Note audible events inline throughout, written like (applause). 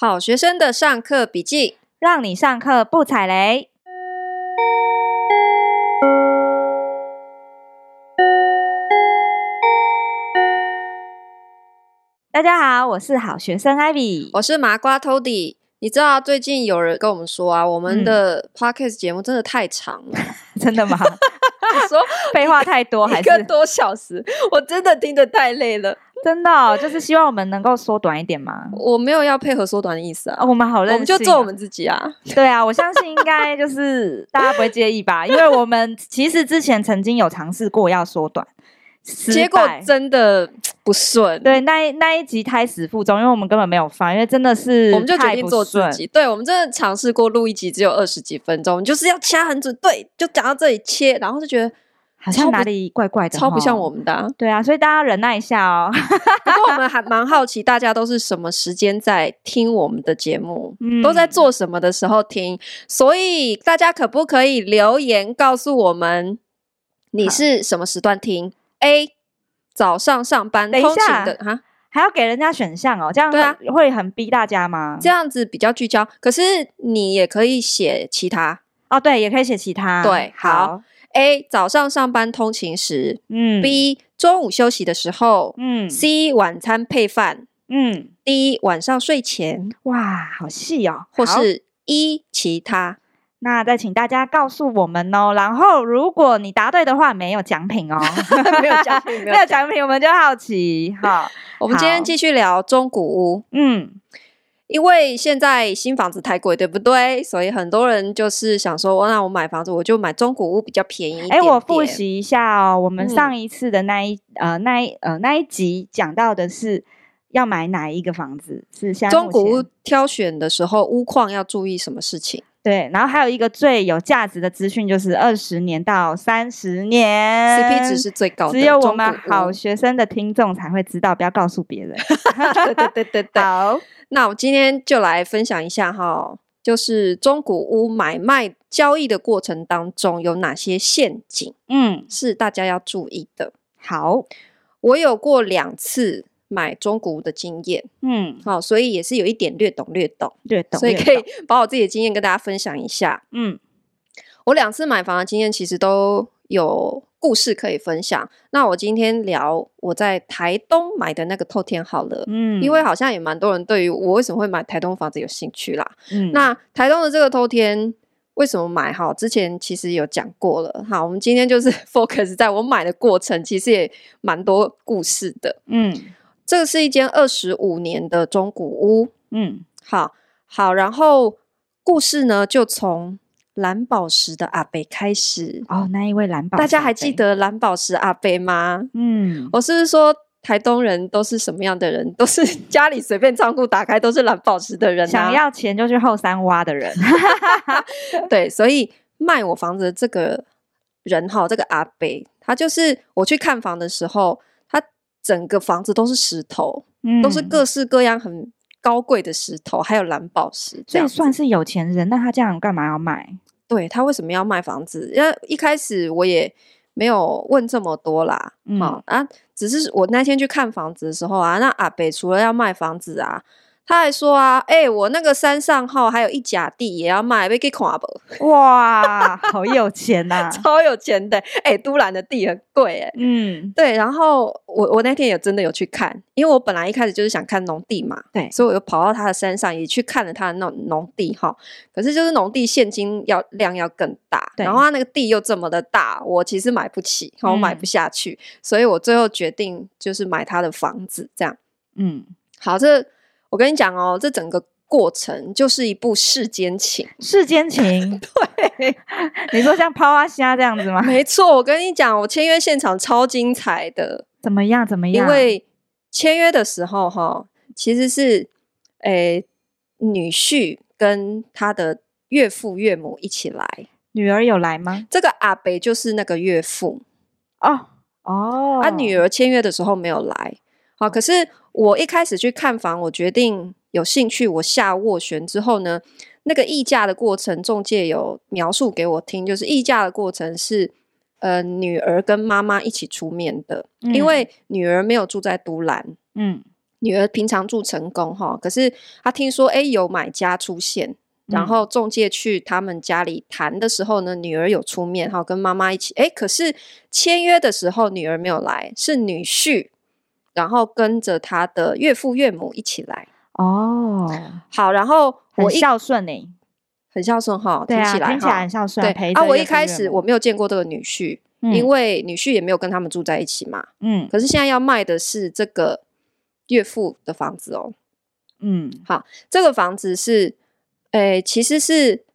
好学生的上课笔记，让你上课不踩雷。大家好，我是好学生 Ivy，我是麻瓜 Tody。你知道最近有人跟我们说啊，我们的 Podcast 节目真的太长了，嗯、(laughs) 真的吗？(laughs) 说 (laughs) 废话太多，还是一个多小时？我真的听得太累了。(laughs) 真的、哦，就是希望我们能够缩短一点嘛。我没有要配合缩短的意思啊。哦、我们好认识、啊，我们就做我们自己啊。对啊，我相信应该就是大家不会介意吧？(laughs) 因为我们其实之前曾经有尝试过要缩短，结果真的不顺。对，那一那一集胎死腹中，因为我们根本没有放，因为真的是我们就决定做自己。对，我们真的尝试过录一集只有二十几分钟，就是要掐很准，对，就讲到这里切，然后就觉得。好像哪里怪怪的，超不像我们的、啊。对啊，所以大家忍耐一下哦。(laughs) 不过我们还蛮好奇，大家都是什么时间在听我们的节目、嗯，都在做什么的时候听。所以大家可不可以留言告诉我们，你是什么时段听？A 早上上班通勤的哈，还要给人家选项哦，这样对啊，会很逼大家吗？这样子比较聚焦。可是你也可以写其他哦，对，也可以写其他。对，好。好 A 早上上班通勤时，嗯，B 中午休息的时候，嗯，C 晚餐配饭，嗯，D 晚上睡前，哇，好细哦，或是 E 其他，那再请大家告诉我们哦。然后如果你答对的话，没有奖品哦，(laughs) 没有奖品，(laughs) 没有奖品，我们就好奇。好，我们今天继续聊中古屋，嗯。因为现在新房子太贵，对不对？所以很多人就是想说，那我买房子我就买中古屋比较便宜一点点。哎，我复习一下哦，我们上一次的那一、嗯、呃那一呃那一集讲到的是要买哪一个房子？是像中古屋挑选的时候，屋况要注意什么事情？对，然后还有一个最有价值的资讯就是二十年到三十年，CP 值是最高的，只有我们好学生的听众才会知道，不要告诉别人。(laughs) 对对对对对，好。那我今天就来分享一下哈，就是中古屋买卖交易的过程当中有哪些陷阱，嗯，是大家要注意的。好，我有过两次买中古屋的经验，嗯，好，所以也是有一点略懂略懂略懂，所以可以把我自己的经验跟大家分享一下。嗯，我两次买房的经验其实都有故事可以分享。那我今天聊我在台东买的那个透天好了，嗯，因为好像也蛮多人对于我为什么会买台东房子有兴趣啦。嗯，那台东的这个透天为什么买？哈，之前其实有讲过了。好，我们今天就是 (laughs) focus 在我买的过程，其实也蛮多故事的。嗯，这个是一间二十五年的中古屋。嗯，好好，然后故事呢就从。蓝宝石的阿伯开始哦，那一位蓝宝石，大家还记得蓝宝石阿伯吗？嗯，我是说台东人都是什么样的人？都是家里随便仓库打开都是蓝宝石的人，啊，想要钱就去后山挖的人。(laughs) 对，所以卖我房子的这个人哈，这个阿伯，他就是我去看房的时候，他整个房子都是石头，嗯，都是各式各样很高贵的石头，还有蓝宝石，所以算是有钱人。那他这样干嘛要卖？对，他为什么要卖房子？因为一开始我也没有问这么多啦，嗯、啊，只是我那天去看房子的时候啊，那阿北除了要卖房子啊。他还说啊，哎、欸，我那个山上号还有一甲地也要卖，被给看不？哇，好有钱呐、啊，超有钱的！哎、欸，都兰的地很贵哎。嗯，对。然后我我那天也真的有去看，因为我本来一开始就是想看农地嘛，对，所以我又跑到他的山上也去看了他的那种农地哈。可是就是农地现金要量要更大，然后他那个地又这么的大，我其实买不起，我买不下去、嗯，所以我最后决定就是买他的房子，这样。嗯，好，这。我跟你讲哦，这整个过程就是一部世间情。世间情，(laughs) 对，(laughs) 你说像抛啊虾这样子吗？没错，我跟你讲，我签约现场超精彩的。怎么样？怎么样？因为签约的时候，哈，其实是诶、欸、女婿跟他的岳父岳母一起来。女儿有来吗？这个阿北就是那个岳父。哦哦，啊，女儿签约的时候没有来。好，可是我一开始去看房，我决定有兴趣，我下斡旋之后呢，那个议价的过程，中介有描述给我听，就是议价的过程是，呃，女儿跟妈妈一起出面的，嗯、因为女儿没有住在都兰，嗯，女儿平常住成功哈，可是她听说哎有买家出现，然后中介去他们家里谈的时候呢，女儿有出面哈，跟妈妈一起哎，可是签约的时候女儿没有来，是女婿，然后跟着他的岳父岳母一起来哦。好，然后我孝顺呢，很孝顺哈，听起来听起来很孝顺。对啊，我一开始我没有见过这个女婿，因为女婿也没有跟他们住在一起嘛。嗯，可是现在要卖的是这个。岳父的房子哦，嗯，好，这个房子是，诶、欸，其实是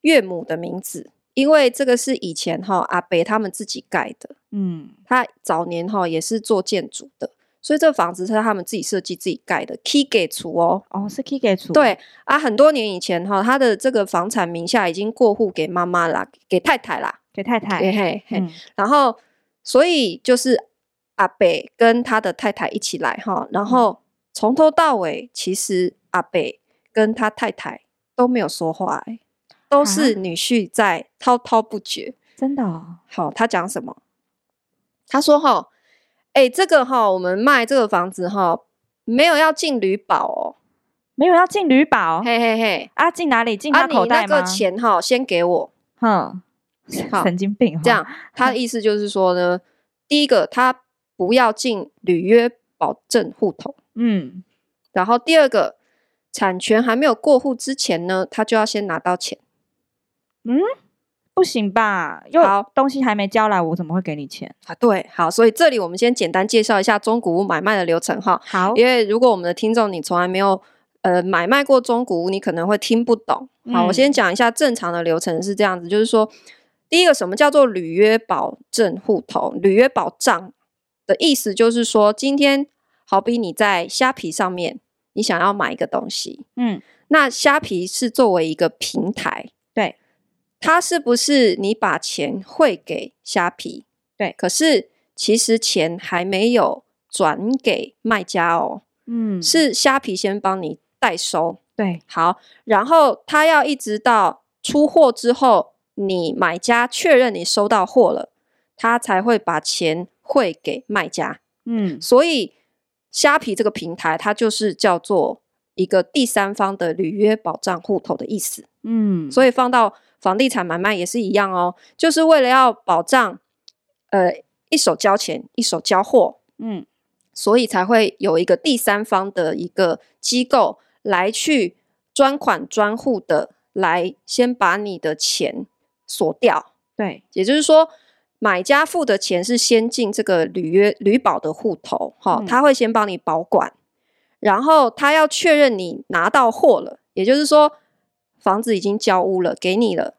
岳母的名字，因为这个是以前哈阿北他们自己盖的，嗯，他早年哈也是做建筑的，所以这房子是他们自己设计自己盖的，key 给出哦，哦，是 key 给出，对啊，很多年以前哈，他的这个房产名下已经过户给妈妈啦，给太太啦，给太太，嘿嘿嘿，嗯、然后所以就是。阿北跟他的太太一起来哈，然后从头到尾，其实阿北跟他太太都没有说话，都是女婿在滔滔不绝。真的哦？好，他讲什么？他说：“哈，哎，这个哈，我们卖这个房子哈，没有要进旅保哦，没有要进旅保，嘿嘿嘿，啊，进哪里？进他口袋吗？那个钱哈，先给我。哼，神经病。这样，他的意思就是说呢，第一个他。”不要进履约保证户头，嗯，然后第二个，产权还没有过户之前呢，他就要先拿到钱，嗯，不行吧？因为东西还没交来，我怎么会给你钱啊？对，好，所以这里我们先简单介绍一下中古屋买卖的流程哈。好，因为如果我们的听众你从来没有呃买卖过中古屋，你可能会听不懂。好，嗯，我先讲一下正常的流程是这样子，就是说，第一个什么叫做履约保证户头？履约保障。的意思就是说，今天好比你在虾皮上面，你想要买一个东西，嗯，那虾皮是作为一个平台，对，它是不是你把钱汇给虾皮？对，可是其实钱还没有转给卖家哦，嗯，是虾皮先帮你代收，对，好，然后他要一直到出货之后，你买家确认你收到货了，他才会把钱。汇给卖家，嗯，所以虾皮这个平台，它就是叫做一个第三方的履约保障户头的意思，嗯，所以放到房地产买卖也是一样哦，就是为了要保障，呃，一手交钱一手交货，嗯，所以才会有一个第三方的一个机构来去专款专户的来先把你的钱锁掉，对，也就是说。买家付的钱是先进这个履约履保的户头，哈、嗯，他会先帮你保管，然后他要确认你拿到货了，也就是说房子已经交屋了，给你了，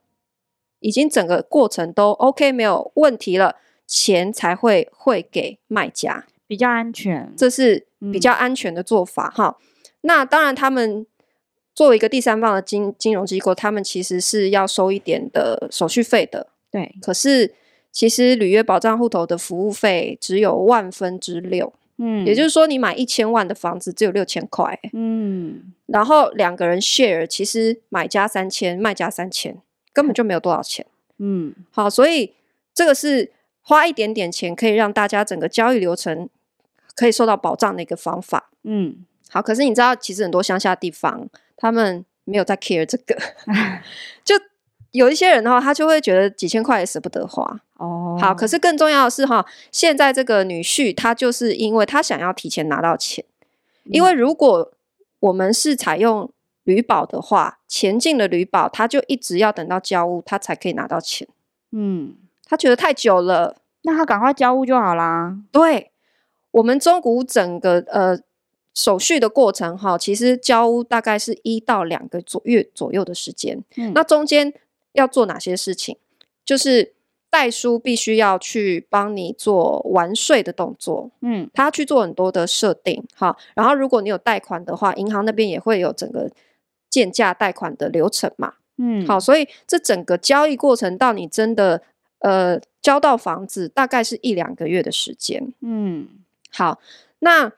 已经整个过程都 OK 没有问题了，钱才会汇给卖家，比较安全，这是比较安全的做法，哈、嗯。那当然，他们作为一个第三方的金金融机构，他们其实是要收一点的手续费的，对，可是。其实履约保障户头的服务费只有万分之六，嗯，也就是说你买一千万的房子只有六千块，嗯，然后两个人 share，其实买家三千，卖家三千，根本就没有多少钱，(laughs) 嗯，好，所以这个是花一点点钱可以让大家整个交易流程可以受到保障的一个方法，嗯，好，可是你知道，其实很多乡下地方他们没有在 care 这个，(laughs) 就。有一些人的话，他就会觉得几千块也舍不得花。哦，好，可是更重要的是哈，现在这个女婿他就是因为他想要提前拿到钱，嗯、因为如果我们是采用履保的话，前进了履保，他就一直要等到交屋，他才可以拿到钱。嗯，他觉得太久了，那他赶快交屋就好啦。对，我们中古整个呃手续的过程哈，其实交屋大概是一到两个左月左右的时间。嗯，那中间。要做哪些事情？就是代书必须要去帮你做完税的动作，嗯，他去做很多的设定，哈，然后如果你有贷款的话，银行那边也会有整个建价贷款的流程嘛，嗯，好，所以这整个交易过程到你真的呃交到房子，大概是一两个月的时间，嗯，好，那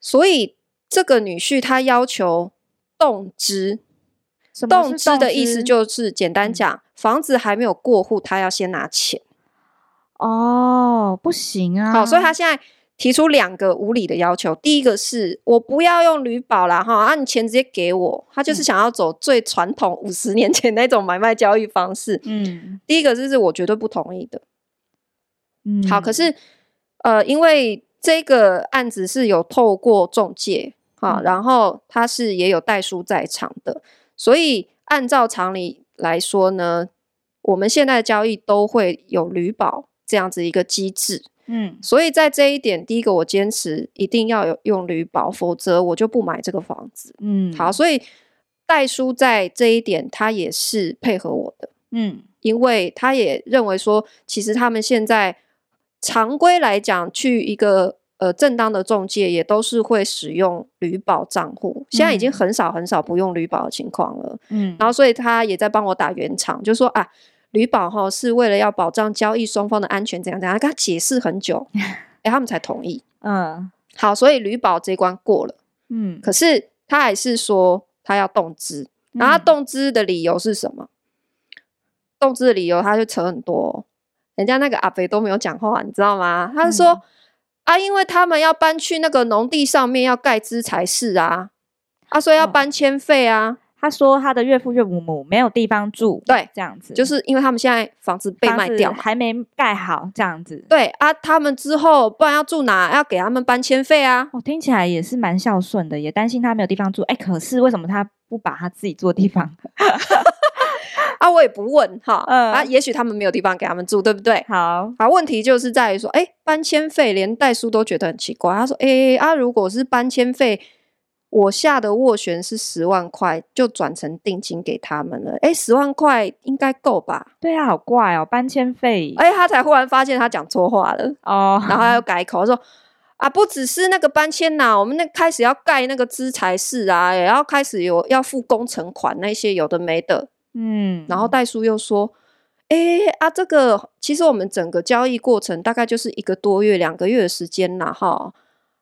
所以这个女婿他要求动资。动支的意思就是简单讲，房子还没有过户，他要先拿钱。哦，不行啊！好，所以他现在提出两个无理的要求。第一个是我不要用履保啦，哈，啊，你钱直接给我。他就是想要走最传统五十年前那种买卖交易方式。嗯，第一个就是我绝对不同意的。嗯，好，可是呃，因为这个案子是有透过中介，哈，然后他是也有代书在场的，所以按照常理来说呢，我们现在的交易都会有履保这样子一个机制。嗯，所以在这一点，第一个我坚持一定要有用履保，否则我就不买这个房子。嗯，好，所以代叔在这一点他也是配合我的。嗯，因为他也认为说，其实他们现在常规来讲，去一个呃正当的中介，也都是会使用履保账户。现在已经很少很少不用履保的情况了。嗯，然后所以他也在帮我打圆场，就说啊。履保哈是为了要保障交易双方的安全，怎样怎样，跟他解释很久，(laughs) 哎、欸，他们才同意。嗯，好，所以履保这一关过了。嗯，可是他还是说他要动资，然后他动资的理由是什么？嗯、动资的理由他就扯很多，人家那个阿肥都没有讲话，你知道吗？他是说、嗯、啊，因为他们要搬去那个农地上面要盖资材室啊，他说要搬迁费啊。嗯他说他的岳父岳母母没有地方住，对，这样子，就是因为他们现在房子被卖掉，还没盖好，这样子。对啊，他们之后不然要住哪？要给他们搬迁费啊。我、哦、听起来也是蛮孝顺的，也担心他没有地方住。哎，可是为什么他不把他自己住的地方？(laughs) 啊，我也不问哈。嗯啊，也许他们没有地方给他们住，对不对？好，好，问题就是在于说，哎，搬迁费连代书都觉得很奇怪。他说，哎啊，如果是搬迁费。我下的斡旋是十万块，就转成定金给他们了。哎，十万块应该够吧？对啊，好怪哦，搬迁费。哎，他才忽然发现他讲错话了哦，然后他又改口说啊，不只是那个搬迁呐、啊，我们那开始要盖那个资材室啊，也要开始有要付工程款那些有的没的。嗯，然后代书又说，哎啊，这个其实我们整个交易过程大概就是一个多月、两个月的时间呐，哈。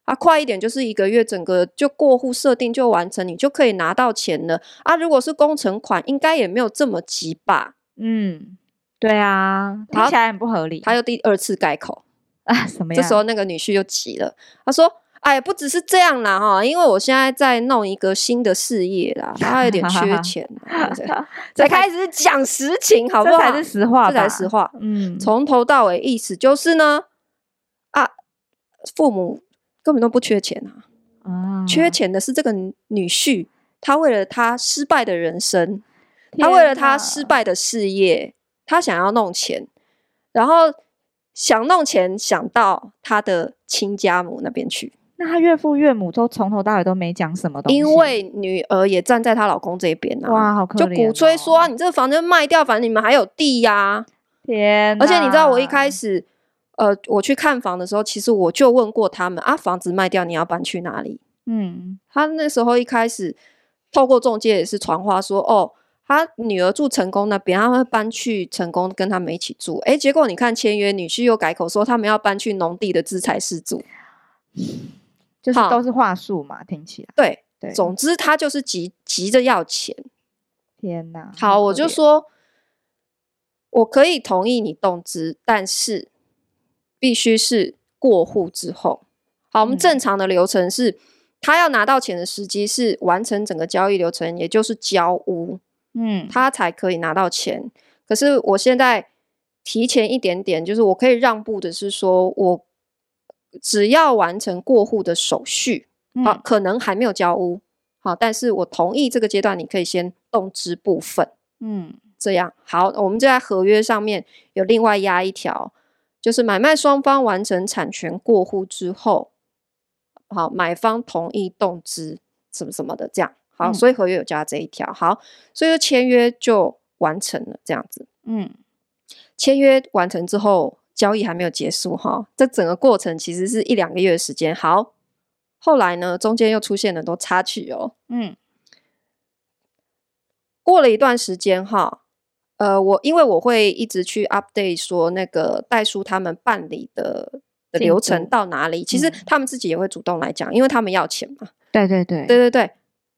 啊，快一点就是一个月，整个就过户设定就完成，你就可以拿到钱了。啊，如果是工程款，应该也没有这么急吧？嗯，对啊，听起来很不合理。他又第二次改口啊，什么？这时候那个女婿又急了，他说：“哎，不只是这样啦，哈，因为我现在在弄一个新的事业啦，他有点缺 (laughs) 钱，(laughs) 才开始讲实情，好不好？这才是实话，这才是实话。嗯，从头到尾意思就是呢，啊，父母。”根本都不缺钱啊！啊，缺钱的是这个女婿，他为了他失败的人生，他为了他失败的事业，他想要弄钱，然后想弄钱想到他的亲家母那边去。那他岳父岳母都从头到尾都没讲什么东西，因为女儿也站在她老公这边啊！哇，好可怜哦！就鼓吹说啊，你这个房子卖掉，反正你们还有地呀！天，而且你知道我一开始。呃，我去看房的时候，其实我就问过他们啊，房子卖掉你要搬去哪里？嗯，他那时候一开始透过中介也是传话说，哦，他女儿住成功那边，他会搬去成功跟他们一起住。哎，结果你看签约，女婿又改口说他们要搬去农地的资材室住，就是都是话术嘛，听起来。对对，总之他就是急急着要钱。天哪！好，我就说，我可以同意你动资，但是。必须是过户之后，好，我们正常的流程是，他要拿到钱的时机是完成整个交易流程，也就是交屋，嗯，他才可以拿到钱。可是我现在提前一点点，就是我可以让步的是说，我只要完成过户的手续，好，可能还没有交屋，好，但是我同意这个阶段你可以先动支部分，嗯，这样。好，我们就在合约上面有另外压一条。就是买卖双方完成产权过户之后，好，买方同意动资什么什么的，这样。好，所以合约有加这一条，好，所以说签约就完成了，这样子，嗯，签约完成之后，交易还没有结束哈，这整个过程其实是一两个月的时间，好，后来呢，中间又出现了很多插曲哦，嗯，过了一段时间哈。呃，我因为我会一直去 update 说那个代书他们办理的的流程到哪里，其实他们自己也会主动来讲，因为他们要钱嘛。对对对，对对对。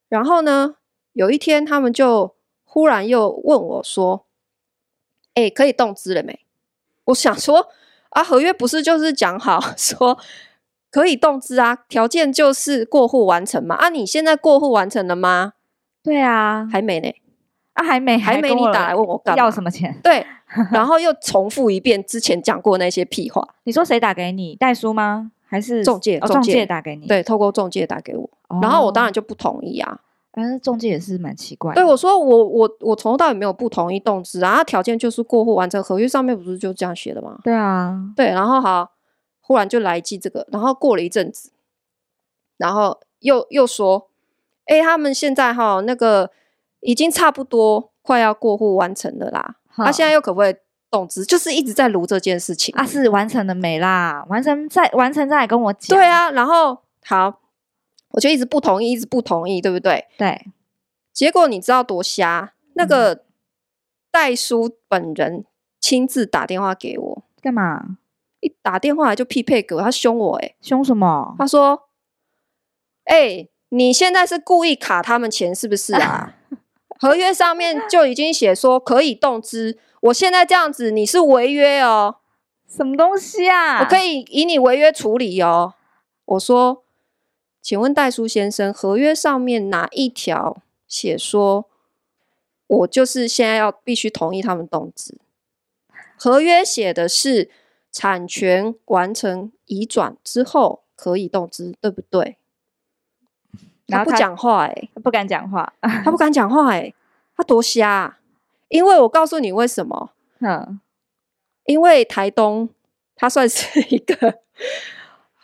然后呢，有一天他们就忽然又问我说：“哎，可以动资了没？”我想说啊，合约不是就是讲好 (laughs) 说可以动资啊，条件就是过户完成嘛。啊，你现在过户完成了吗？对啊，还没呢。啊，还没，还没，你打来问我干嘛？要什么钱？对，然后又重复一遍之前讲过那些屁话。你说谁打给你？代书吗？还是中介？中介打给你？对，透过中介打给我，然后我当然就不同意啊。但是中介也是蛮奇怪。对，我说我我我从头到尾没有不同意动资啊，条件就是过户完成，合约上面不是就这样写的吗？对啊，对，然后好，忽然就来一记这个，然后过了一阵子，然后又又说，哎，他们现在哈那个已经差不多快要过户完成了啦，他、啊、现在又可不可以动资？就是一直在卢这件事情啊，是完成了没啦？完成再完成再来跟我讲。对啊，然后好。我就一直不同意，一直不同意，对不对？对。结果你知道多瞎？那个代书本人亲自打电话给我，干嘛？一打电话来就匹配给我，他凶我、欸，诶凶什么？他说：“哎、欸，你现在是故意卡他们钱是不是啊？(laughs) 合约上面就已经写说可以动资，我现在这样子你是违约哦。什么东西啊？我可以以你违约处理哦。”我说。请问代书先生，合约上面哪一条写说，我就是现在要必须同意他们动资？合约写的是产权完成移转之后可以动资，对不对？他不讲话、欸，诶，不敢讲话，他不敢讲话、欸，诶，他多瞎、啊！因为我告诉你为什么？嗯，因为台东，它算是一个。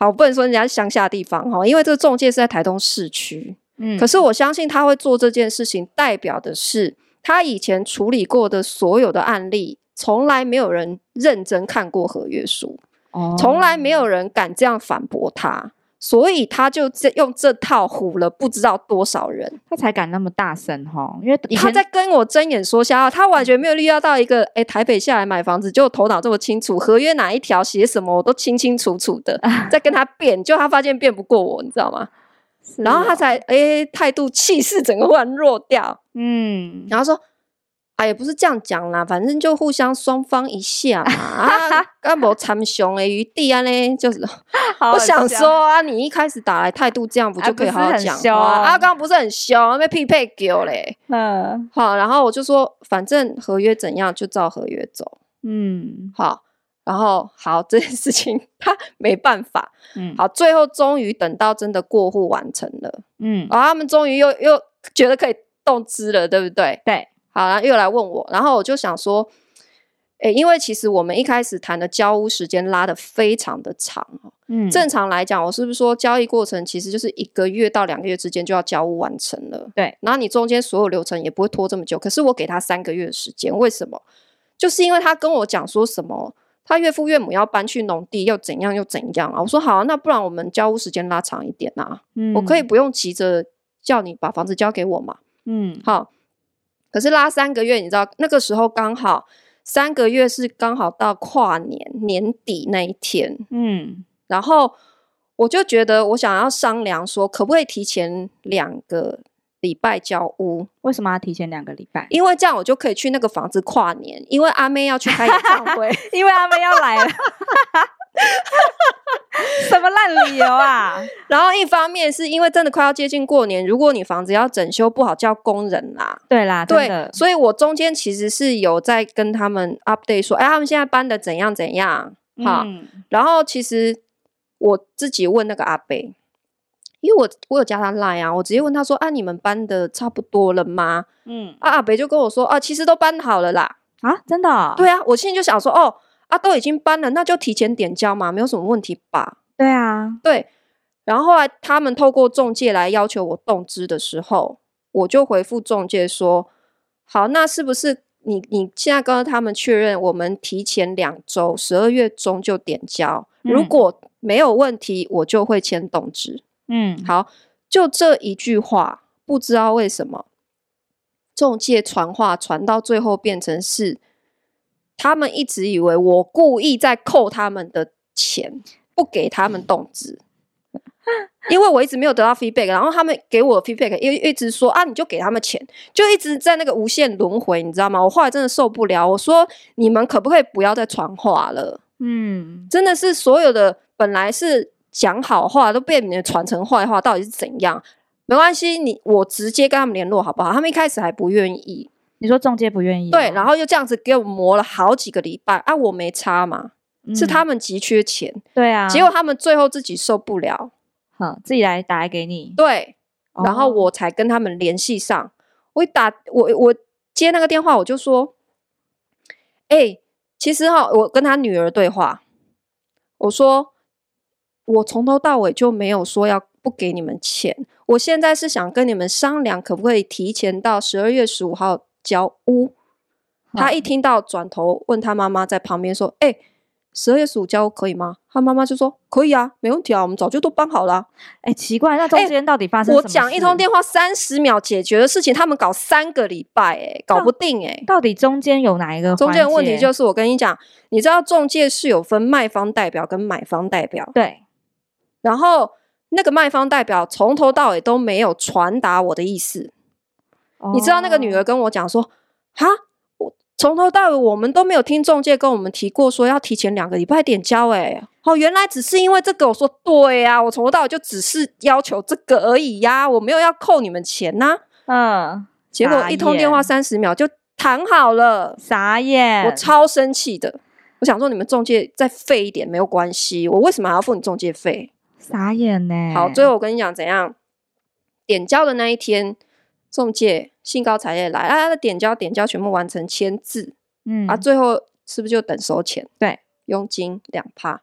好，不能说人家是乡下地方哈，因为这个中介是在台东市区。嗯，可是我相信他会做这件事情，代表的是他以前处理过的所有的案例，从来没有人认真看过合约书，哦，从来没有人敢这样反驳他。所以他就这用这套唬了不知道多少人，他才敢那么大声哈。因为他在跟我睁眼说瞎话，他完全没有预料到一个哎、欸、台北下来买房子就头脑这么清楚，合约哪一条写什么我都清清楚楚的，在跟他辩，就他发现辩不过我，你知道吗？然后他才哎态、欸、度气势整个忽然弱掉，嗯，然后说。也不是这样讲啦，反正就互相双方一下嘛 (laughs) 啊，干无参详的余地啊呢，就是 (laughs) 我想说啊，你一开始打来态度这样，不就可以好好讲话啊？刚刚不是很凶，被匹配狗嘞。(laughs) 嗯，好，然后我就说，反正合约怎样就照合约走。嗯，好，然后好这件事情他没办法。嗯，好，最后终于等到真的过户完成了。嗯，然后他们终于又又觉得可以动资了，对不对？对。好，然后又来问我，然后我就想说，诶，因为其实我们一开始谈的交屋时间拉的非常的长，嗯，正常来讲，我是不是说交易过程其实就是一个月到两个月之间就要交屋完成了？对，然后你中间所有流程也不会拖这么久，可是我给他三个月的时间，为什么？就是因为他跟我讲说什么，他岳父岳母要搬去农地，又怎样又怎样啊？我说好啊，那不然我们交屋时间拉长一点啊，嗯，我可以不用急着叫你把房子交给我嘛，嗯，好。可是拉三个月，你知道那个时候刚好三个月是刚好到跨年年底那一天，嗯，然后我就觉得我想要商量说，可不可以提前两个礼拜交屋？为什么要提前两个礼拜？因为这样我就可以去那个房子跨年，因为阿妹要去开演唱会，(laughs) 因为阿妹要来了。(laughs) (laughs) 什么烂理由啊！(laughs) 然后一方面是因为真的快要接近过年，如果你房子要整修不好叫工人啦，对啦，对，所以我中间其实是有在跟他们 update 说，哎，他们现在搬的怎样怎样，好、嗯，然后其实我自己问那个阿伯，因为我我有加他 line 啊，我直接问他说，啊，你们搬的差不多了吗？嗯，啊，阿伯就跟我说，啊，其实都搬好了啦，啊，真的、哦？对啊，我现在就想说，哦。啊，都已经搬了，那就提前点交嘛，没有什么问题吧？对啊，对。然后后来他们透过中介来要求我动资的时候，我就回复中介说：“好，那是不是你你现在跟他们确认，我们提前两周，十二月中就点交？嗯、如果没有问题，我就会签动资。”嗯，好，就这一句话，不知道为什么中介传话传到最后变成是。他们一直以为我故意在扣他们的钱，不给他们动资，因为我一直没有得到 feedback，然后他们给我 feedback，又一直说啊，你就给他们钱，就一直在那个无限轮回，你知道吗？我后来真的受不了，我说你们可不可以不要再传话了？嗯，真的是所有的本来是讲好话，都被你们传成坏话，到底是怎样？没关系，你我直接跟他们联络好不好？他们一开始还不愿意。你说中介不愿意？对，然后又这样子给我磨了好几个礼拜啊！我没差嘛，嗯、是他们急缺钱。对啊，结果他们最后自己受不了，好，自己来打来给你。对，然后我才跟他们联系上。哦、我一打我我接那个电话，我就说：“哎、欸，其实哈，我跟他女儿对话，我说我从头到尾就没有说要。”不给你们钱，我现在是想跟你们商量，可不可以提前到十二月十五号交屋？他一听到，转头问他妈妈在旁边说：“哎、欸，十二月十五交屋可以吗？”他妈妈就说：“可以啊，没问题啊，我们早就都办好了。”哎，奇怪，那中间到底发生什么事？我讲一通电话三十秒解决的事情，他们搞三个礼拜，哎，搞不定，哎，到底中间有哪一个？中间的问题就是我跟你讲，你知道中介是有分卖方代表跟买方代表，对，然后。那个卖方代表从头到尾都没有传达我的意思，oh. 你知道那个女儿跟我讲说，哈，我从头到尾我们都没有听中介跟我们提过说要提前两个礼拜点交，哎，哦，原来只是因为这个。我说对呀、啊，我从头到尾就只是要求这个而已呀、啊，我没有要扣你们钱呐、啊。嗯，结果一通电话三十秒就谈好了，傻眼，我超生气的。我想说你们中介再费一点没有关系，我为什么还要付你中介费？傻眼呢！好，最后我跟你讲怎样点交的那一天，中介兴高采烈来啊，他的点交点交全部完成签字，嗯啊，最后是不是就等收钱？对，佣金两趴，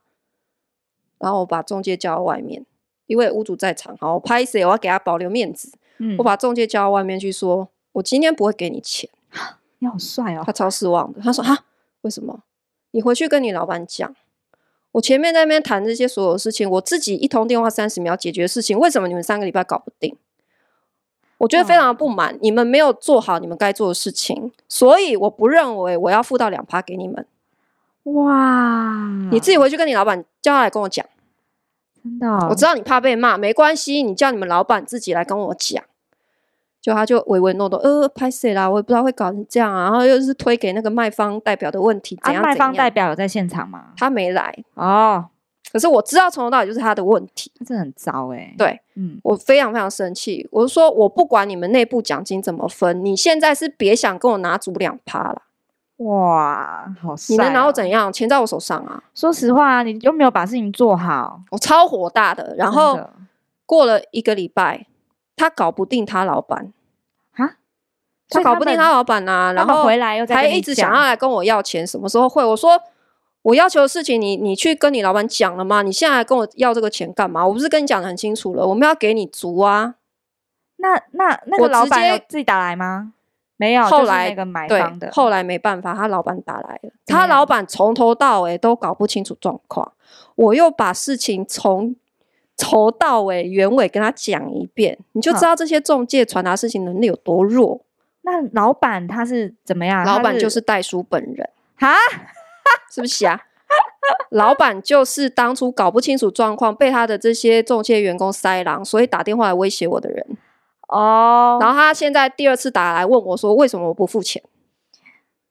然后我把中介叫到外面，因为屋主在场，好，我拍谁，我要给他保留面子，嗯，我把中介叫到外面去说，我今天不会给你钱，你好帅哦，他超失望的，他说哈，为什么？你回去跟你老板讲。我前面在那边谈这些所有事情，我自己一通电话三十秒解决的事情，为什么你们三个礼拜搞不定？我觉得非常的不满，你们没有做好你们该做的事情，所以我不认为我要付到两趴给你们。哇！你自己回去跟你老板叫他来跟我讲。真的哦？我知道你怕被骂，没关系，你叫你们老板自己来跟我讲。就他就唯唯诺诺，呃，拍谁啦？我也不知道会搞成这样啊。然后又是推给那个卖方代表的问题，怎样？卖方代表有在现场吗？他没来哦。可是我知道从头到尾就是他的问题，这很糟哎。对，嗯，我非常非常生气。我就说，我不管你们内部奖金怎么分，你现在是别想跟我拿足两趴了。哇，好帅！你能拿我怎样？钱在我手上啊。说实话，你又没有把事情做好，我超火大的。然后过了一个礼拜。他搞不定他老板啊，他搞不定他老板呐、啊，然后回来又还一直想要来跟我要钱，什么时候会？我说我要求的事情你，你你去跟你老板讲了吗？你现在来跟我要这个钱干嘛？我不是跟你讲的很清楚了，我们要给你足啊。那那那个老板有自己打来吗？没有，后来那个买方的，后来没办法，他老板打来了，他老板从头到尾都搞不清楚状况，我又把事情从。头到尾原委跟他讲一遍，你就知道这些中介传达事情能力有多弱。那老板他是怎么样？老板就是代书本人哈，是不是啊？老板就是当初搞不清楚状况，被他的这些中介员工塞狼，所以打电话来威胁我的人。哦，然后他现在第二次打来问我说：“为什么我不付钱？”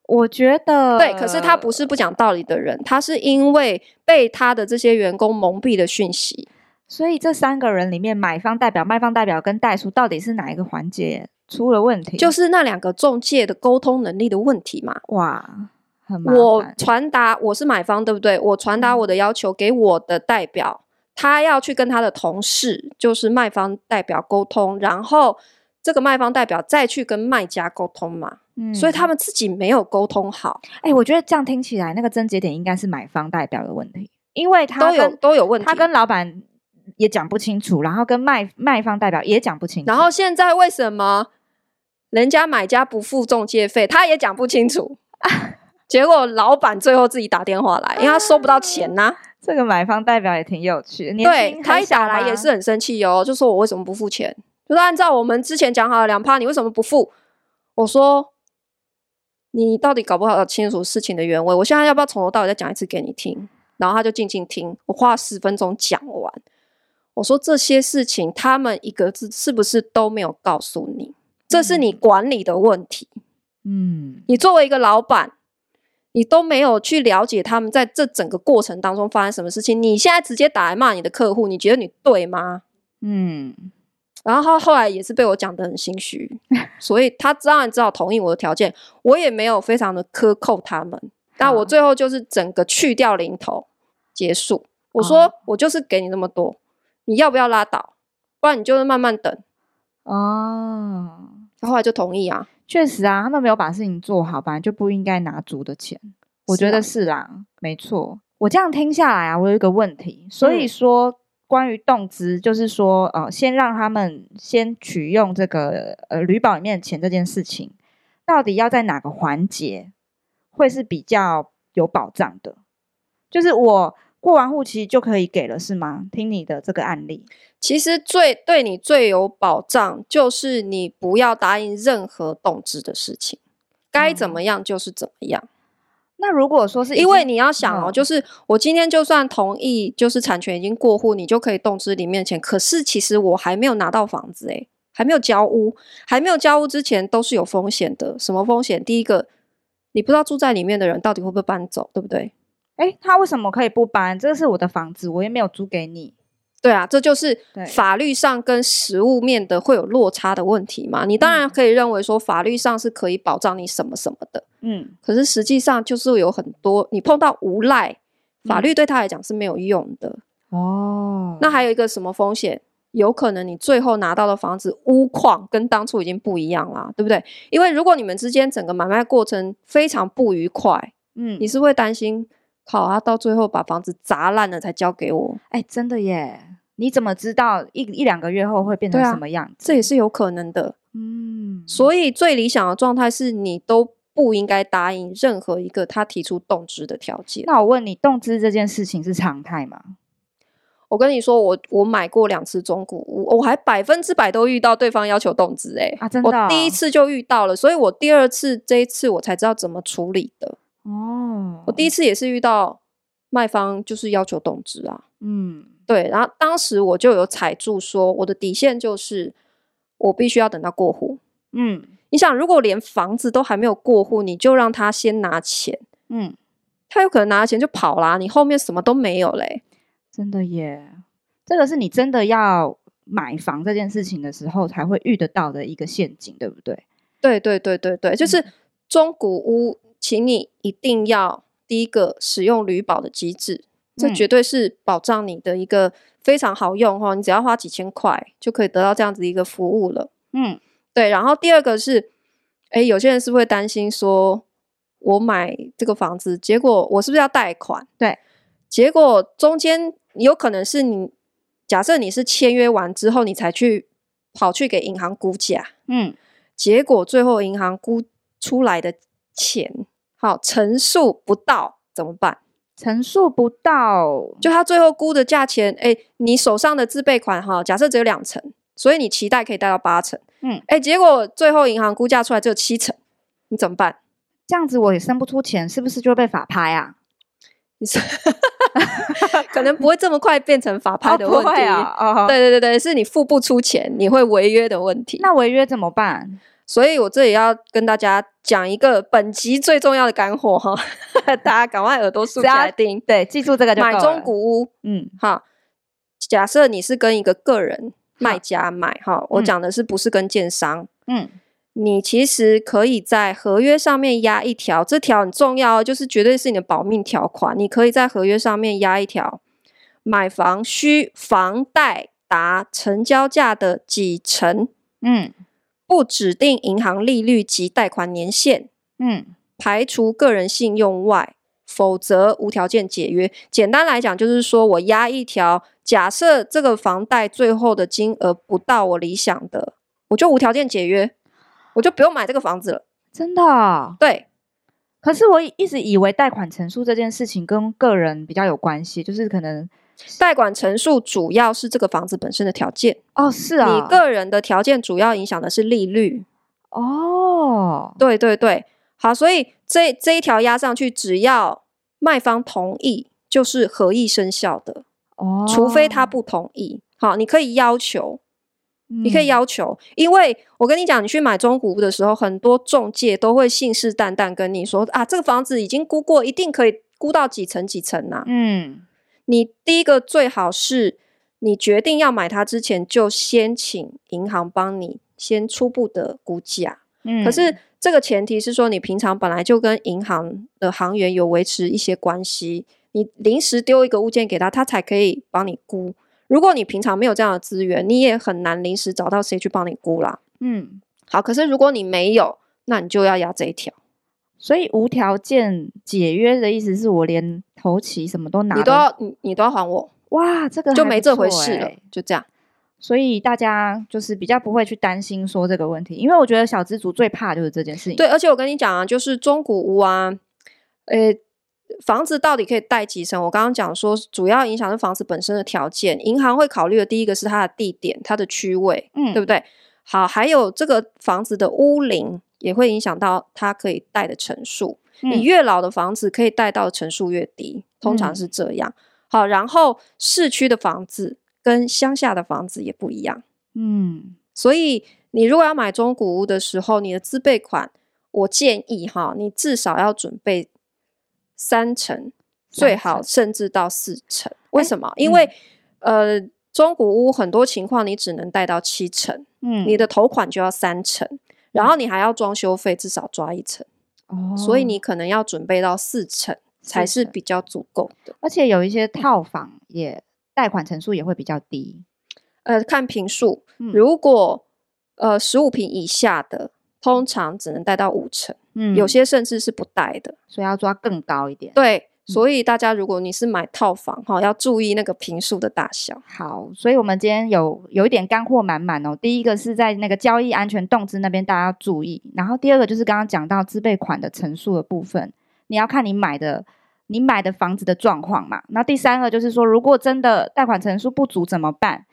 我觉得对，可是他不是不讲道理的人，他是因为被他的这些员工蒙蔽了讯息。所以这三个人里面，买方代表、卖方代表跟代书，到底是哪一个环节出了问题？就是那两个中介的沟通能力的问题嘛。哇，很麻烦。我传达我是买方，对不对？我传达我的要求给我的代表，他要去跟他的同事，就是卖方代表沟通，然后这个卖方代表再去跟卖家沟通嘛。嗯，所以他们自己没有沟通好。哎，我觉得这样听起来，那个症结点应该是买方代表的问题，因为他都有都有问题，他跟老板。也讲不清楚，然后跟卖卖方代表也讲不清楚，然后现在为什么人家买家不付中介费，他也讲不清楚，(laughs) 结果老板最后自己打电话来，因为他收不到钱呐、啊。这个买方代表也挺有趣的，对，他一打来也是很生气哦，就说我为什么不付钱？就是按照我们之前讲好的两趴，你为什么不付？我说你到底搞不好清楚事情的原委，我现在要不要从头到尾再讲一次给你听？然后他就静静听，我花了十分钟讲完。我说这些事情，他们一个字是不是都没有告诉你？这是你管理的问题。嗯，你作为一个老板，你都没有去了解他们在这整个过程当中发生什么事情。你现在直接打来骂你的客户，你觉得你对吗？嗯。然后他后来也是被我讲的很心虚，(laughs) 所以他当然只好同意我的条件。我也没有非常的克扣他们，但我最后就是整个去掉零头结束。我说我就是给你那么多，你要不要拉倒？不然你就是慢慢等。哦，他后来就同意啊。确实啊，他们没有把事情做好，本来就不应该拿足的钱。我觉得是啊、没错。我这样听下来啊，我有一个问题，所以说、嗯、关于动资，就是说呃，先让他们先取用这个呃旅保里面的钱这件事情，到底要在哪个环节会是比较有保障的？就是我。过完户期就可以给了，是吗？听你的这个案例，其实最对你最有保障，就是你不要答应任何动资的事情，该怎么样就是怎么样。嗯、那如果说是因为你要想哦，就是我今天就算同意，就是产权已经过户，你就可以动资里面的钱。可是其实我还没有拿到房子，诶，还没有交屋，还没有交屋之前都是有风险的。什么风险？第一个，你不知道住在里面的人到底会不会搬走，对不对？哎，他为什么可以不搬？这是我的房子，我也没有租给你。对啊，这就是法律上跟实物面的会有落差的问题嘛。你当然可以认为说法律上是可以保障你什么什么的，嗯，可是实际上就是有很多你碰到无赖，法律对他来讲是没有用的。哦，那还有一个什么风险？有可能你最后拿到的房子屋况跟当初已经不一样啦，对不对？因为如果你们之间整个买卖过程非常不愉快，嗯，你是会担心。好，他到最后把房子砸烂了才交给我。哎，真的耶！你怎么知道一一两个月后会变成什么样子？这也是有可能的。嗯，所以最理想的状态是你都不应该答应任何一个他提出动资的条件。那我问你，动资这件事情是常态吗？我跟你说，我我买过两次中古屋，我还百分之百都遇到对方要求动资。哎，啊，真的哦？我第一次就遇到了，所以我第二次这一次我才知道怎么处理的。哦，我第一次也是遇到卖方就是要求动资啊，嗯，对，然后当时我就有踩住说，我的底线就是我必须要等到过户，嗯，你想如果连房子都还没有过户，你就让他先拿钱，嗯，他有可能拿了钱就跑啦，你后面什么都没有嘞，真的耶，这个是你真的要买房这件事情的时候才会遇得到的一个陷阱，对不对？对对对对对，就是中古屋。请你一定要第一个使用旅保的机制，这绝对是保障你的一个非常好用哈，你只要花几千块就可以得到这样子一个服务了。嗯，对。然后第二个是，哎，有些人是会担心说，我买这个房子，结果我是不是要贷款？对，结果中间有可能是你，假设你是签约完之后，你才去跑去给银行估价，嗯，结果最后银行估出来的。钱好，成数不到怎么办？成数不到，就他最后估的价钱，哎，你手上的自备款哈，假设只有两成，所以你期待可以贷到八成，嗯，哎，结果最后银行估价出来只有七成，你怎么办？这样子我也生不出钱，是不是就会被法拍啊？你说，(laughs) 可能不会这么快变成法拍的问题啊？哦，对对对对，是你付不出钱，你会违约的问题。那违约怎么办？所以我这里要跟大家讲一个本集最重要的干货哈，(laughs) 大家赶快耳朵竖起来听，对，记住这个就买中古屋，嗯，好，假设你是跟一个个人卖家买哈，我讲的是不是跟建商，嗯，你其实可以在合约上面压一条，这条很重要，就是绝对是你的保命条款，你可以在合约上面压一条，买房需房贷达成交价的几成，嗯。不指定银行利率及贷款年限，嗯，排除个人信用外，否则无条件解约。简单来讲，就是说我押一条，假设这个房贷最后的金额不到我理想的，我就无条件解约，我就不用买这个房子了。真的啊？对。可是我一直以为贷款成数这件事情跟个人比较有关系，就是可能。贷款陈述主要是这个房子本身的条件。哦，是啊，你个人的条件主要影响的是利率哦，对对对，好，所以这这一条压上去，只要卖方同意，就是合意生效的哦，除非他不同意，好，你可以要求你可以要求，因为我跟你讲，你去买中古屋的时候，很多中介都会信誓旦旦跟你说啊，这个房子已经估过，一定可以估到几层几层呐、啊。嗯，你第一个最好是你决定要买它之前，就先请银行帮你先初步的估价。嗯，可是这个前提是说，你平常本来就跟银行的行员有维持一些关系，你临时丢一个物件给他，他才可以帮你估。如果你平常没有这样的资源，你也很难临时找到谁去帮你估啦。嗯，好。可是如果你没有，那你就要押这一条。所以无条件解约的意思是我连头期什么都拿，你都要你你都要还我。哇，这个就没这回事了，就这样。所以大家就是比较不会去担心说这个问题，因为我觉得小资族最怕就是这件事情。对，而且我跟你讲啊，就是中古屋啊，呃、欸。房子到底可以贷几成？我刚刚讲说，主要影响是房子本身的条件。银行会考虑的第一个是它的地点、它的区位，嗯，对不对？好，还有这个房子的屋龄也会影响到它可以贷的成数。嗯，你越老的房子可以贷到的成数越低，通常是这样。好，然后市区的房子跟乡下的房子也不一样。嗯，所以你如果要买中古屋的时候，你的自备款，我建议哈，你至少要准备。三成，最好甚至到四成。为什么？欸、因为、嗯、呃，中古屋很多情况你只能贷到七成，嗯，你的头款就要三成，然后你还要装修费至少抓一成，哦，所以你可能要准备到四成才是比较足够的。而且有一些套房也贷款成数也会比较低，呃，看平数，嗯、如果呃十五平以下的，通常只能贷到五成。嗯，有些甚至是不贷的，所以要抓更高一点。对，所以大家如果你是买套房哈，要注意那个平数的大小。好，所以我们今天有有一点干货满满哦。第一个是在那个交易安全动资那边大家要注意，然后第二个就是刚刚讲到自备款的层数的部分，你要看你买的你买的房子的状况嘛。那第三个就是说，如果真的贷款成数不足怎么办？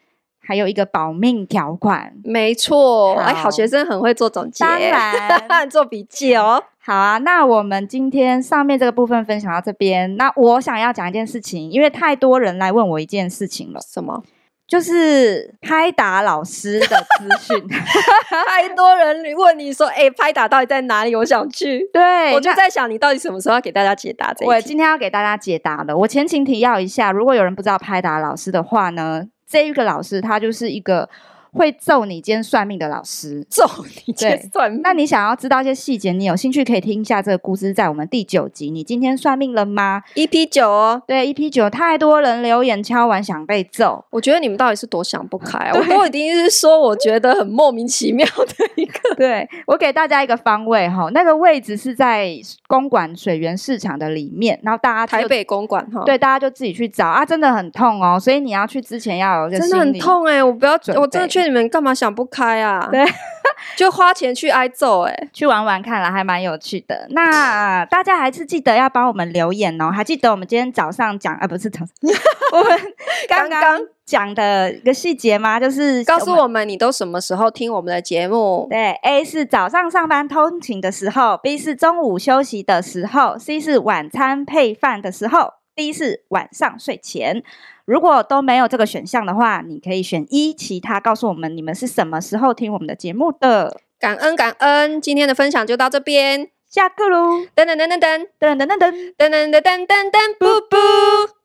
还有一个保命条款，没错。哎，好学生很会做总结，当然 (laughs) 做笔记哦。好啊，那我们今天上面这个部分分享到这边。那我想要讲一件事情，因为太多人来问我一件事情了。什么？就是拍打老师的资讯。(laughs) 太多人问你说，哎、欸，拍打到底在哪里？我想去。对，我就在想，你到底什么时候要给大家解答这？我今天要给大家解答的。我前情提要一下，如果有人不知道拍打老师的话呢？这一个老师，他就是一个。会揍你兼算命的老师，揍你兼算命。那你想要知道一些细节，你有兴趣可以听一下这个故事，在我们第九集。你今天算命了吗？EP 九哦，对，EP 九，太多人留言敲完想被揍。我觉得你们到底是多想不开啊？我都已经是说，我觉得很莫名其妙的一个。(laughs) 对，我给大家一个方位哈，那个位置是在公馆水源市场的里面，然后大家台北公馆哈，对，大家就自己去找啊，真的很痛哦，所以你要去之前要有一个真的很痛哎、欸，我不要，我真的劝。你们干嘛想不开啊？(laughs) 对，(laughs) 就花钱去挨揍哎、欸，去玩玩看了，还蛮有趣的。那大家还是记得要帮我们留言哦。还记得我们今天早上讲啊，不是早上，(laughs) 我们刚刚讲的一个细节吗？就是告诉我们你都什么时候听我们的节目？对，A 是早上上班通勤的时候，B 是中午休息的时候，C 是晚餐配饭的时候，D 是晚上睡前。如果都没有这个选项的话，你可以选一，其他告诉我们你们是什么时候听我们的节目的。感恩感恩，今天的分享就到这边，下课喽！噔噔噔噔噔噔噔噔噔噔噔噔噔噔，布布。